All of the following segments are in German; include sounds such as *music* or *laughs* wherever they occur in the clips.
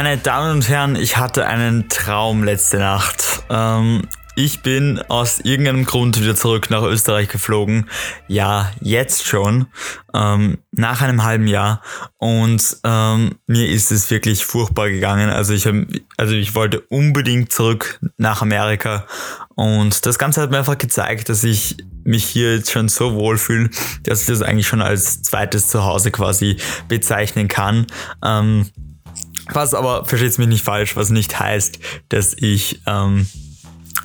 Meine Damen und Herren, ich hatte einen Traum letzte Nacht. Ähm, ich bin aus irgendeinem Grund wieder zurück nach Österreich geflogen. Ja, jetzt schon. Ähm, nach einem halben Jahr. Und ähm, mir ist es wirklich furchtbar gegangen. Also ich, also ich wollte unbedingt zurück nach Amerika. Und das Ganze hat mir einfach gezeigt, dass ich mich hier jetzt schon so wohlfühle, dass ich das eigentlich schon als zweites Zuhause quasi bezeichnen kann. Ähm, was aber, versteht mich nicht falsch, was nicht heißt, dass ich ähm,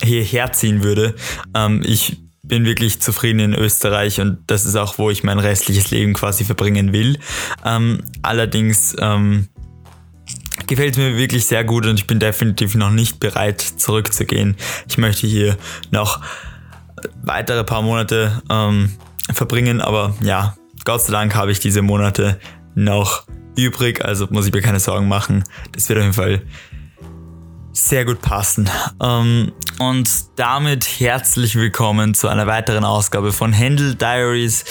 hierher ziehen würde. Ähm, ich bin wirklich zufrieden in Österreich und das ist auch, wo ich mein restliches Leben quasi verbringen will. Ähm, allerdings ähm, gefällt es mir wirklich sehr gut und ich bin definitiv noch nicht bereit zurückzugehen. Ich möchte hier noch weitere paar Monate ähm, verbringen, aber ja, Gott sei Dank habe ich diese Monate noch übrig, also muss ich mir keine Sorgen machen. Das wird auf jeden Fall sehr gut passen. Ähm, und damit herzlich willkommen zu einer weiteren Ausgabe von Handle Diaries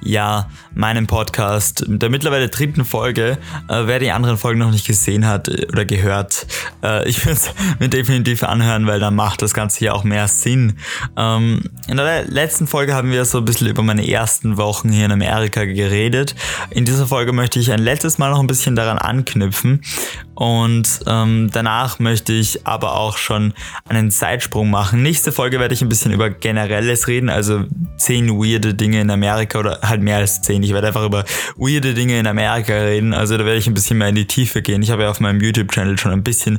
ja, meinem Podcast, der mittlerweile dritten Folge. Äh, wer die anderen Folgen noch nicht gesehen hat oder gehört, äh, ich würde es *laughs* mir definitiv anhören, weil dann macht das Ganze hier auch mehr Sinn. Ähm, in der letzten Folge haben wir so ein bisschen über meine ersten Wochen hier in Amerika geredet. In dieser Folge möchte ich ein letztes Mal noch ein bisschen daran anknüpfen und ähm, danach möchte ich aber auch schon einen Zeitsprung machen. Nächste Folge werde ich ein bisschen über Generelles reden, also zehn weirde Dinge in Amerika oder halt mehr als zehn. Ich werde einfach über weirde Dinge in Amerika reden. Also da werde ich ein bisschen mehr in die Tiefe gehen. Ich habe ja auf meinem YouTube-Channel schon ein bisschen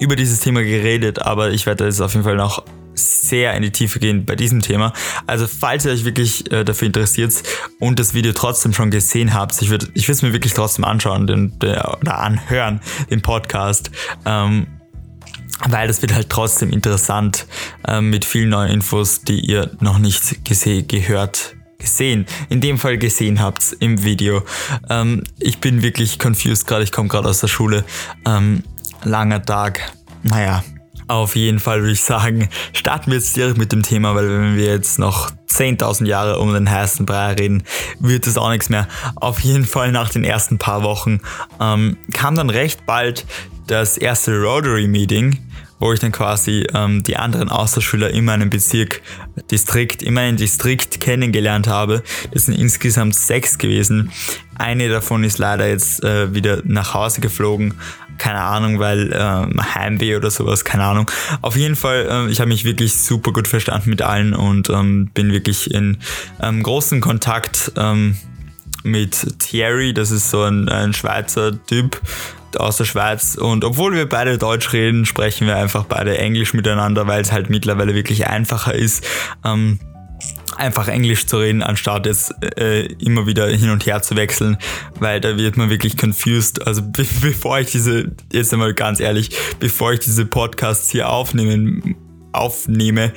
über dieses Thema geredet, aber ich werde jetzt auf jeden Fall noch sehr in die Tiefe gehen bei diesem Thema. Also falls ihr euch wirklich äh, dafür interessiert und das Video trotzdem schon gesehen habt, ich würde ich es mir wirklich trotzdem anschauen den, den, oder anhören, den Podcast. Ähm, weil das wird halt trotzdem interessant äh, mit vielen neuen Infos, die ihr noch nicht gehört gesehen, in dem Fall gesehen habt im Video. Ähm, ich bin wirklich confused gerade, ich komme gerade aus der Schule. Ähm, langer Tag. Naja, auf jeden Fall würde ich sagen, starten wir jetzt direkt mit dem Thema, weil wenn wir jetzt noch 10.000 Jahre um den heißen Brei reden, wird es auch nichts mehr. Auf jeden Fall nach den ersten paar Wochen ähm, kam dann recht bald das erste Rotary Meeting wo ich dann quasi ähm, die anderen Austauschschüler in meinem Bezirk, Distrikt, in meinem Distrikt kennengelernt habe. Das sind insgesamt sechs gewesen. Eine davon ist leider jetzt äh, wieder nach Hause geflogen. Keine Ahnung, weil ähm, Heimweh oder sowas, keine Ahnung. Auf jeden Fall, äh, ich habe mich wirklich super gut verstanden mit allen und ähm, bin wirklich in ähm, großen Kontakt ähm, mit Thierry, das ist so ein, ein Schweizer Typ, aus der Schweiz und obwohl wir beide Deutsch reden, sprechen wir einfach beide Englisch miteinander, weil es halt mittlerweile wirklich einfacher ist. Ähm, einfach Englisch zu reden, anstatt jetzt äh, immer wieder hin und her zu wechseln, weil da wird man wirklich confused. Also *laughs* be bevor ich diese, jetzt einmal ganz ehrlich, bevor ich diese Podcasts hier aufnehmen aufnehme,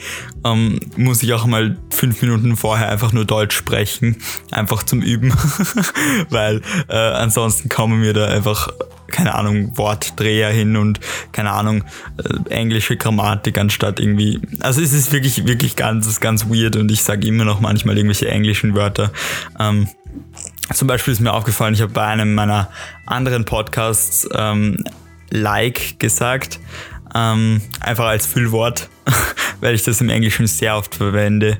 ähm, muss ich auch mal fünf Minuten vorher einfach nur Deutsch sprechen, einfach zum Üben, *laughs* weil äh, ansonsten kommen mir da einfach keine Ahnung, Wortdreher hin und keine Ahnung, äh, englische Grammatik anstatt irgendwie. Also es ist wirklich, wirklich ganz, ganz weird und ich sage immer noch manchmal irgendwelche englischen Wörter. Ähm, zum Beispiel ist mir aufgefallen, ich habe bei einem meiner anderen Podcasts ähm, like gesagt, ähm, einfach als Füllwort, *laughs* weil ich das im Englischen sehr oft verwende.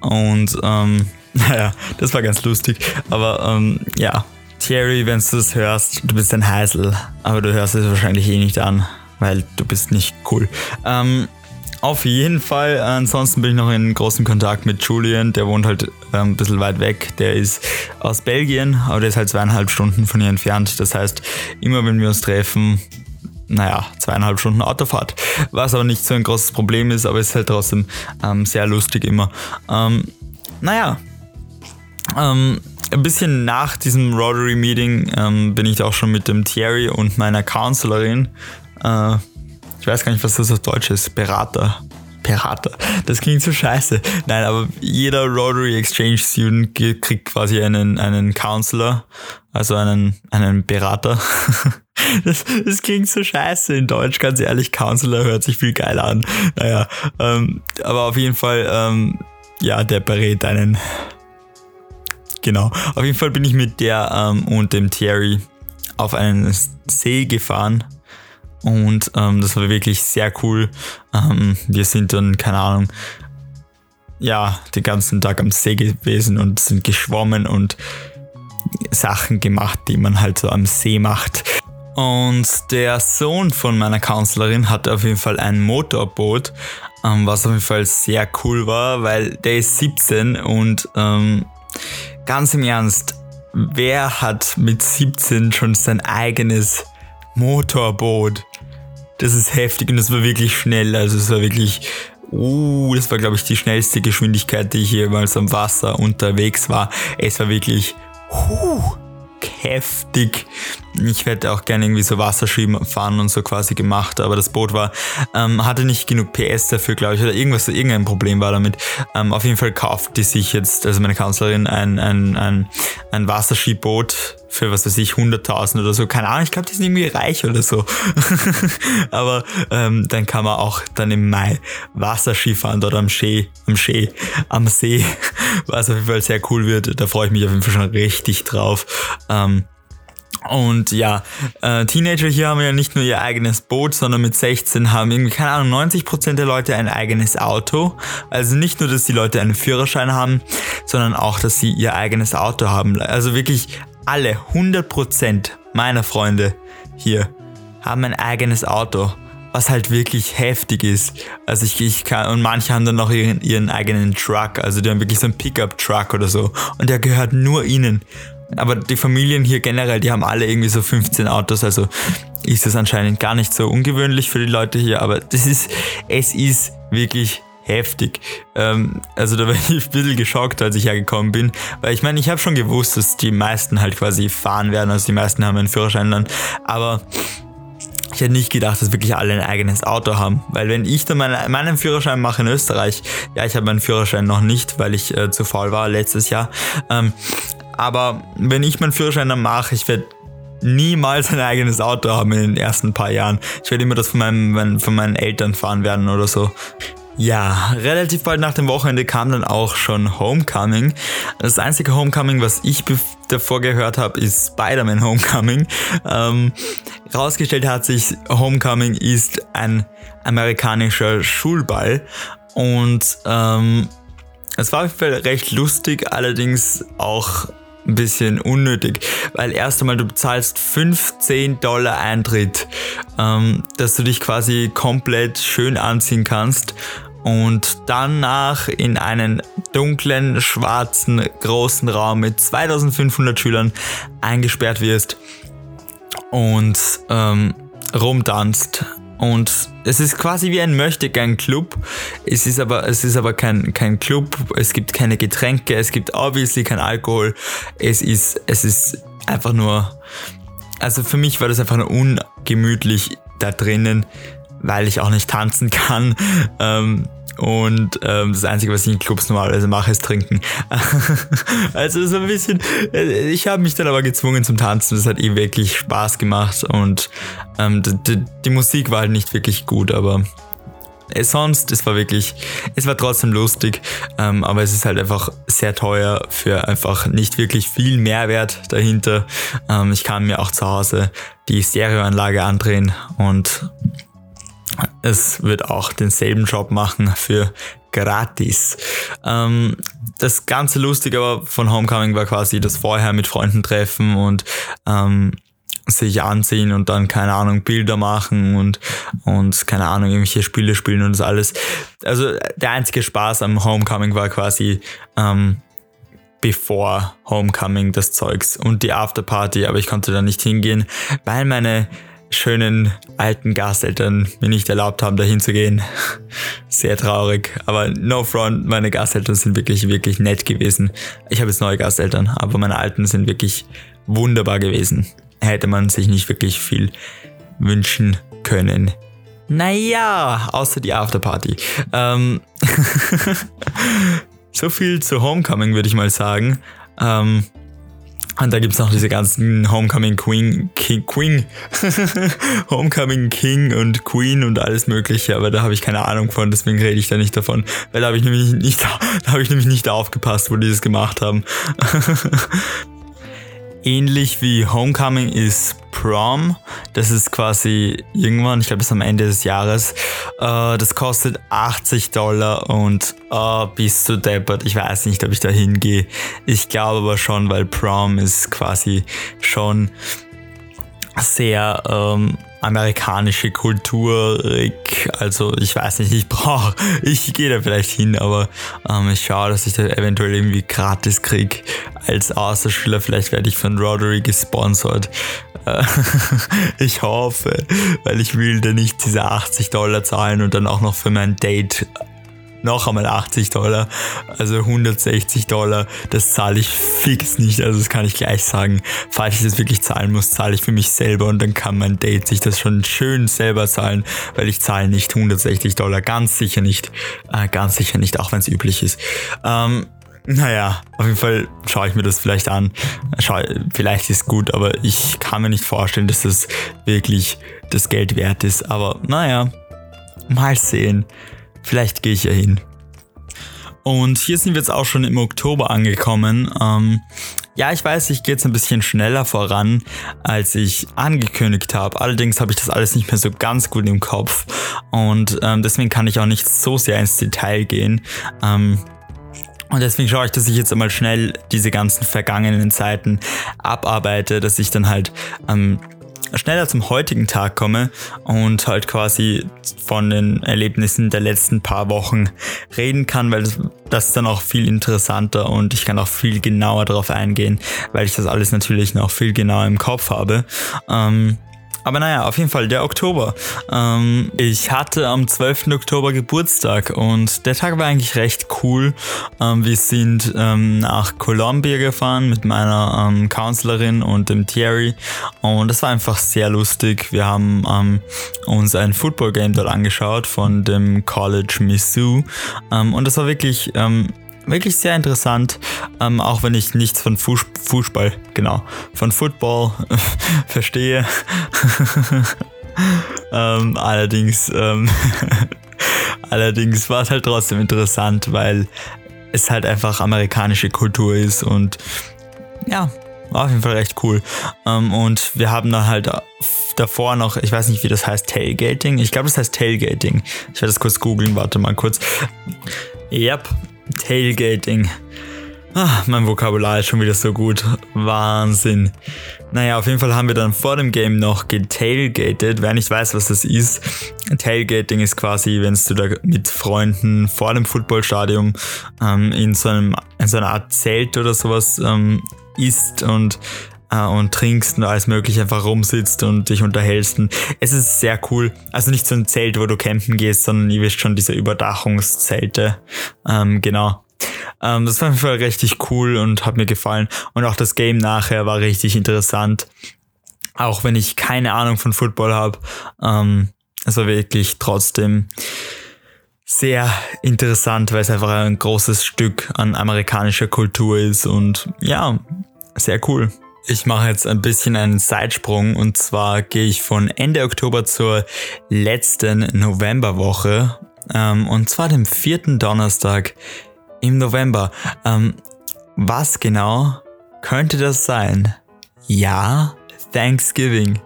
Und ähm, *laughs* naja, das war ganz lustig. Aber ähm, ja, Thierry, wenn du das hörst, du bist ein Heisel, aber du hörst es wahrscheinlich eh nicht an, weil du bist nicht cool. Ähm, auf jeden Fall, ansonsten bin ich noch in großem Kontakt mit Julian, der wohnt halt ähm, ein bisschen weit weg. Der ist aus Belgien, aber der ist halt zweieinhalb Stunden von hier entfernt. Das heißt, immer wenn wir uns treffen, naja, zweieinhalb Stunden Autofahrt. Was aber nicht so ein großes Problem ist, aber es ist halt trotzdem ähm, sehr lustig immer. Ähm, naja, ähm, ein bisschen nach diesem Rotary Meeting ähm, bin ich auch schon mit dem Thierry und meiner Counselorin, äh, ich weiß gar nicht, was das auf Deutsch ist, Berater. Berater. Das klingt so scheiße. Nein, aber jeder Rotary Exchange Student kriegt quasi einen, einen Counselor, also einen, einen Berater. *laughs* Das, das klingt so scheiße in Deutsch, ganz ehrlich. Counselor hört sich viel geiler an. Naja, ähm, aber auf jeden Fall, ähm, ja, der berät einen Genau. Auf jeden Fall bin ich mit der ähm, und dem Thierry auf einen See gefahren. Und ähm, das war wirklich sehr cool. Ähm, wir sind dann, keine Ahnung, ja, den ganzen Tag am See gewesen und sind geschwommen und Sachen gemacht, die man halt so am See macht. Und der Sohn von meiner Kanzlerin hatte auf jeden Fall ein Motorboot, ähm, was auf jeden Fall sehr cool war, weil der ist 17 und ähm, ganz im Ernst, wer hat mit 17 schon sein eigenes Motorboot? Das ist heftig und das war wirklich schnell, also es war wirklich Uh, das war, glaube ich, die schnellste Geschwindigkeit, die ich jemals am Wasser unterwegs war. Es war wirklich uh, heftig. Ich hätte auch gerne irgendwie so Wasserski fahren und so quasi gemacht, aber das Boot war, ähm, hatte nicht genug PS dafür, glaube ich, oder irgendwas, irgendein Problem war damit. Ähm, auf jeden Fall kauft die sich jetzt, also meine Kanzlerin, ein, ein, ein, ein Wasserskiboot für was weiß ich, 100.000 oder so. Keine Ahnung, ich glaube, die sind irgendwie reich oder so. *laughs* Aber ähm, dann kann man auch dann im Mai Wasserski fahren dort am See, am See, am See, was auf jeden Fall sehr cool wird. Da freue ich mich auf jeden Fall schon richtig drauf. Ähm, und ja, äh, Teenager hier haben ja nicht nur ihr eigenes Boot, sondern mit 16 haben irgendwie, keine Ahnung, 90% der Leute ein eigenes Auto. Also nicht nur, dass die Leute einen Führerschein haben, sondern auch, dass sie ihr eigenes Auto haben. Also wirklich alle 100% meiner Freunde hier haben ein eigenes Auto, was halt wirklich heftig ist. Also ich, ich kann, und manche haben dann noch ihren, ihren eigenen Truck, also die haben wirklich so einen Pickup-Truck oder so. Und der gehört nur ihnen. Aber die Familien hier generell, die haben alle irgendwie so 15 Autos, also ist das anscheinend gar nicht so ungewöhnlich für die Leute hier, aber das ist, es ist wirklich heftig. Ähm, also da *laughs* war ich ein bisschen geschockt, als ich hergekommen bin, weil ich meine, ich habe schon gewusst, dass die meisten halt quasi fahren werden, also die meisten haben einen Führerschein dann, aber ich hätte nicht gedacht, dass wirklich alle ein eigenes Auto haben. Weil wenn ich dann meine, meinen Führerschein mache in Österreich, ja, ich habe meinen Führerschein noch nicht, weil ich äh, zu faul war letztes Jahr. Ähm, aber wenn ich meinen Führerschein dann mache, ich werde niemals ein eigenes Auto haben in den ersten paar Jahren. Ich werde immer das von, meinem, von meinen Eltern fahren werden oder so. Ja, relativ bald nach dem Wochenende kam dann auch schon Homecoming. Das einzige Homecoming, was ich davor gehört habe, ist Spider-Man Homecoming. Ähm, rausgestellt hat sich, Homecoming ist ein amerikanischer Schulball und ähm, es war auf jeden Fall recht lustig, allerdings auch ein bisschen unnötig, weil erst einmal du bezahlst 15 Dollar Eintritt, ähm, dass du dich quasi komplett schön anziehen kannst und danach in einen dunklen, schwarzen, großen Raum mit 2500 Schülern eingesperrt wirst und ähm, rumtanzt. Und es ist quasi wie ein Möchtegern-Club. Es ist aber, es ist aber kein, kein Club. Es gibt keine Getränke. Es gibt obviously kein Alkohol. Es ist, es ist einfach nur, also für mich war das einfach nur ungemütlich da drinnen weil ich auch nicht tanzen kann. Ähm, und ähm, das Einzige, was ich in Clubs normalerweise mache, ist trinken. *laughs* also so ein bisschen, äh, ich habe mich dann aber gezwungen zum Tanzen. Das hat eh wirklich Spaß gemacht und ähm, die, die Musik war halt nicht wirklich gut, aber äh, sonst, es war wirklich, es war trotzdem lustig, ähm, aber es ist halt einfach sehr teuer für einfach nicht wirklich viel Mehrwert dahinter. Ähm, ich kann mir auch zu Hause die Stereoanlage andrehen und es wird auch denselben Job machen für gratis. Ähm, das ganze Lustige aber von Homecoming war quasi das vorher mit Freunden treffen und ähm, sich anziehen und dann, keine Ahnung, Bilder machen und, und keine Ahnung, irgendwelche Spiele spielen und das alles. Also der einzige Spaß am Homecoming war quasi ähm, bevor Homecoming das Zeugs und die Afterparty, aber ich konnte da nicht hingehen, weil meine schönen alten Gasteltern mir nicht erlaubt haben, dahin zu gehen. Sehr traurig. Aber no front, meine Gasteltern sind wirklich, wirklich nett gewesen. Ich habe jetzt neue Gasteltern, aber meine alten sind wirklich wunderbar gewesen. Hätte man sich nicht wirklich viel wünschen können. Naja, außer die Afterparty. Ähm *laughs* so viel zu Homecoming, würde ich mal sagen. Ähm und da gibt es noch diese ganzen Homecoming Queen, King, Queen, *laughs* Homecoming King und Queen und alles mögliche, aber da habe ich keine Ahnung von, deswegen rede ich da nicht davon, weil da habe ich nämlich nicht, *laughs* da habe ich nämlich nicht aufgepasst, wo die das gemacht haben. *laughs* Ähnlich wie Homecoming ist Prom. Das ist quasi irgendwann, ich glaube, bis am Ende des Jahres. Äh, das kostet 80 Dollar und oh, bist du deppert. Ich weiß nicht, ob ich da hingehe. Ich glaube aber schon, weil Prom ist quasi schon sehr ähm, amerikanische Kultur. Also ich weiß nicht, ich brauche, *laughs* ich gehe da vielleicht hin, aber ähm, ich schaue, dass ich da eventuell irgendwie gratis kriege als Außerschüler. Vielleicht werde ich von Rotary gesponsert. Äh, *laughs* ich hoffe, weil ich will da nicht diese 80 Dollar zahlen und dann auch noch für mein Date noch einmal 80 Dollar, also 160 Dollar, das zahle ich fix nicht, also das kann ich gleich sagen. Falls ich das wirklich zahlen muss, zahle ich für mich selber und dann kann mein Date sich das schon schön selber zahlen, weil ich zahle nicht 160 Dollar, ganz sicher nicht, äh, ganz sicher nicht, auch wenn es üblich ist. Ähm, naja, auf jeden Fall schaue ich mir das vielleicht an. Schau, vielleicht ist gut, aber ich kann mir nicht vorstellen, dass das wirklich das Geld wert ist. Aber naja, mal sehen. Vielleicht gehe ich ja hin. Und hier sind wir jetzt auch schon im Oktober angekommen. Ähm, ja, ich weiß, ich gehe jetzt ein bisschen schneller voran, als ich angekündigt habe. Allerdings habe ich das alles nicht mehr so ganz gut im Kopf. Und ähm, deswegen kann ich auch nicht so sehr ins Detail gehen. Ähm, und deswegen schaue ich, dass ich jetzt einmal schnell diese ganzen vergangenen Zeiten abarbeite, dass ich dann halt ähm, schneller zum heutigen Tag komme und halt quasi von den Erlebnissen der letzten paar Wochen reden kann, weil das, das ist dann auch viel interessanter und ich kann auch viel genauer darauf eingehen, weil ich das alles natürlich noch viel genauer im Kopf habe. Ähm, aber naja, auf jeden Fall der Oktober. Ähm, ich hatte am 12. Oktober Geburtstag und der Tag war eigentlich recht cool. Ähm, wir sind ähm, nach Columbia gefahren mit meiner ähm, Counselorin und dem Thierry und das war einfach sehr lustig. Wir haben ähm, uns ein Football Game dort angeschaut von dem College Mizzou ähm, und das war wirklich wirklich sehr interessant, ähm, auch wenn ich nichts von Fuß Fußball, genau, von Football *laughs* verstehe. *laughs* ähm, allerdings, ähm, *laughs* allerdings war es halt trotzdem interessant, weil es halt einfach amerikanische Kultur ist und ja, war auf jeden Fall recht cool. Ähm, und wir haben dann halt davor noch, ich weiß nicht, wie das heißt, Tailgating. Ich glaube, das heißt Tailgating. Ich werde das kurz googeln, warte mal kurz. Yep, Tailgating. Ah, mein Vokabular ist schon wieder so gut. Wahnsinn. Naja, auf jeden Fall haben wir dann vor dem Game noch getailgated. Wer nicht weiß, was das ist, Tailgating ist quasi, wenn du da mit Freunden vor dem Footballstadion ähm, in, so in so einer Art Zelt oder sowas ähm, isst und äh, und trinkst und alles mögliche einfach rumsitzt und dich unterhältst. Und es ist sehr cool. Also nicht so ein Zelt, wo du campen gehst, sondern ihr wisst schon diese Überdachungszelte. Ähm, genau. Ähm, das war auf jeden Fall richtig cool und hat mir gefallen. Und auch das Game nachher war richtig interessant. Auch wenn ich keine Ahnung von Football habe. Ähm, es war wirklich trotzdem sehr interessant, weil es einfach ein großes Stück an amerikanischer Kultur ist und ja, sehr cool. Ich mache jetzt ein bisschen einen Zeitsprung und zwar gehe ich von Ende Oktober zur letzten Novemberwoche ähm, und zwar dem vierten Donnerstag im November. Ähm, was genau könnte das sein? Ja, Thanksgiving.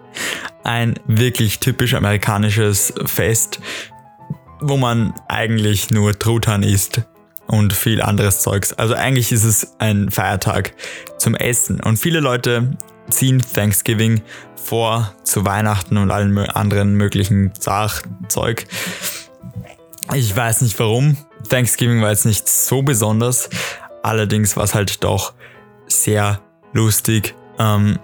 Ein wirklich typisch amerikanisches Fest, wo man eigentlich nur Truthahn isst und viel anderes Zeugs. Also eigentlich ist es ein Feiertag zum Essen und viele Leute ziehen Thanksgiving vor zu Weihnachten und allen anderen möglichen Zeug. Ich weiß nicht warum. Thanksgiving war jetzt nicht so besonders. Allerdings war es halt doch sehr lustig. Ähm,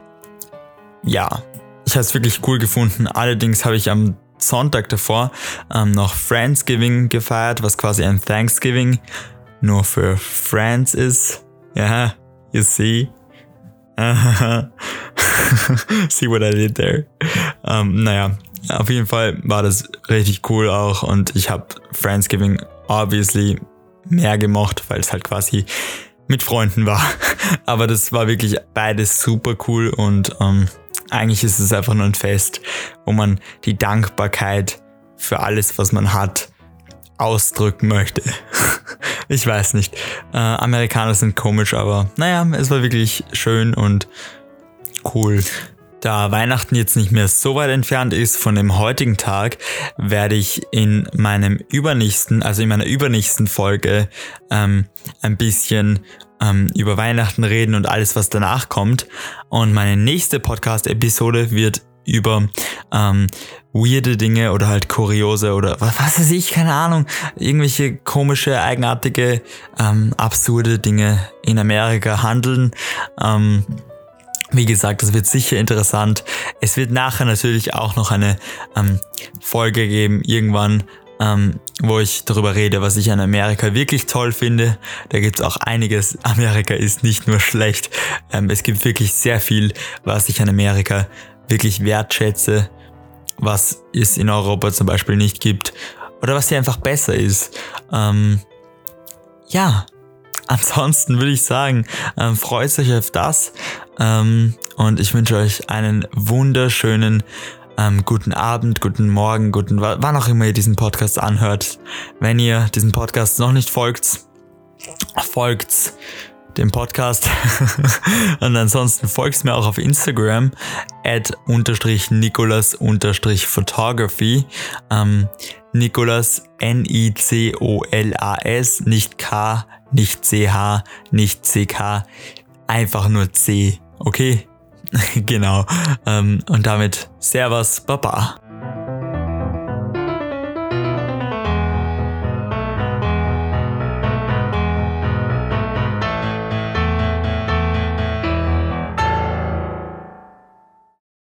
ja, ich habe es wirklich cool gefunden. Allerdings habe ich am Sonntag davor ähm, noch Friendsgiving gefeiert, was quasi ein Thanksgiving nur für Friends ist. Ja, you see. *laughs* see what I did there. Ähm, naja, auf jeden Fall war das richtig cool auch und ich habe Friendsgiving obviously mehr gemocht, weil es halt quasi mit Freunden war. *laughs* Aber das war wirklich beides super cool und ähm, eigentlich ist es einfach nur ein Fest, wo man die Dankbarkeit für alles, was man hat, ausdrücken möchte. *laughs* ich weiß nicht. Äh, Amerikaner sind komisch, aber naja, es war wirklich schön und cool. Da Weihnachten jetzt nicht mehr so weit entfernt ist von dem heutigen Tag, werde ich in meinem übernächsten, also in meiner übernächsten Folge ähm, ein bisschen ähm, über Weihnachten reden und alles, was danach kommt. Und meine nächste Podcast-Episode wird über ähm, weirde Dinge oder halt kuriose oder was, was weiß ich, keine Ahnung, irgendwelche komische, eigenartige, ähm, absurde Dinge in Amerika handeln. Ähm, wie gesagt, das wird sicher interessant. Es wird nachher natürlich auch noch eine ähm, Folge geben, irgendwann, ähm, wo ich darüber rede, was ich an Amerika wirklich toll finde. Da gibt's auch einiges. *laughs* Amerika ist nicht nur schlecht. Ähm, es gibt wirklich sehr viel, was ich an Amerika wirklich wertschätze, was es in Europa zum Beispiel nicht gibt oder was hier einfach besser ist. Ähm, ja, ansonsten würde ich sagen, ähm, freut euch auf das ähm, und ich wünsche euch einen wunderschönen ähm, guten Abend, guten Morgen, guten wann auch immer ihr diesen Podcast anhört. Wenn ihr diesen Podcast noch nicht folgt, folgt dem Podcast *laughs* und ansonsten folgt mir auch auf Instagram at unterstrich Nicolas unterstrich Photography. Ähm, Nicolas N-I-C-O-L-A-S, nicht K, nicht C-H, nicht C-K, einfach nur C, okay? *laughs* genau. Ähm, und damit Servus, Baba.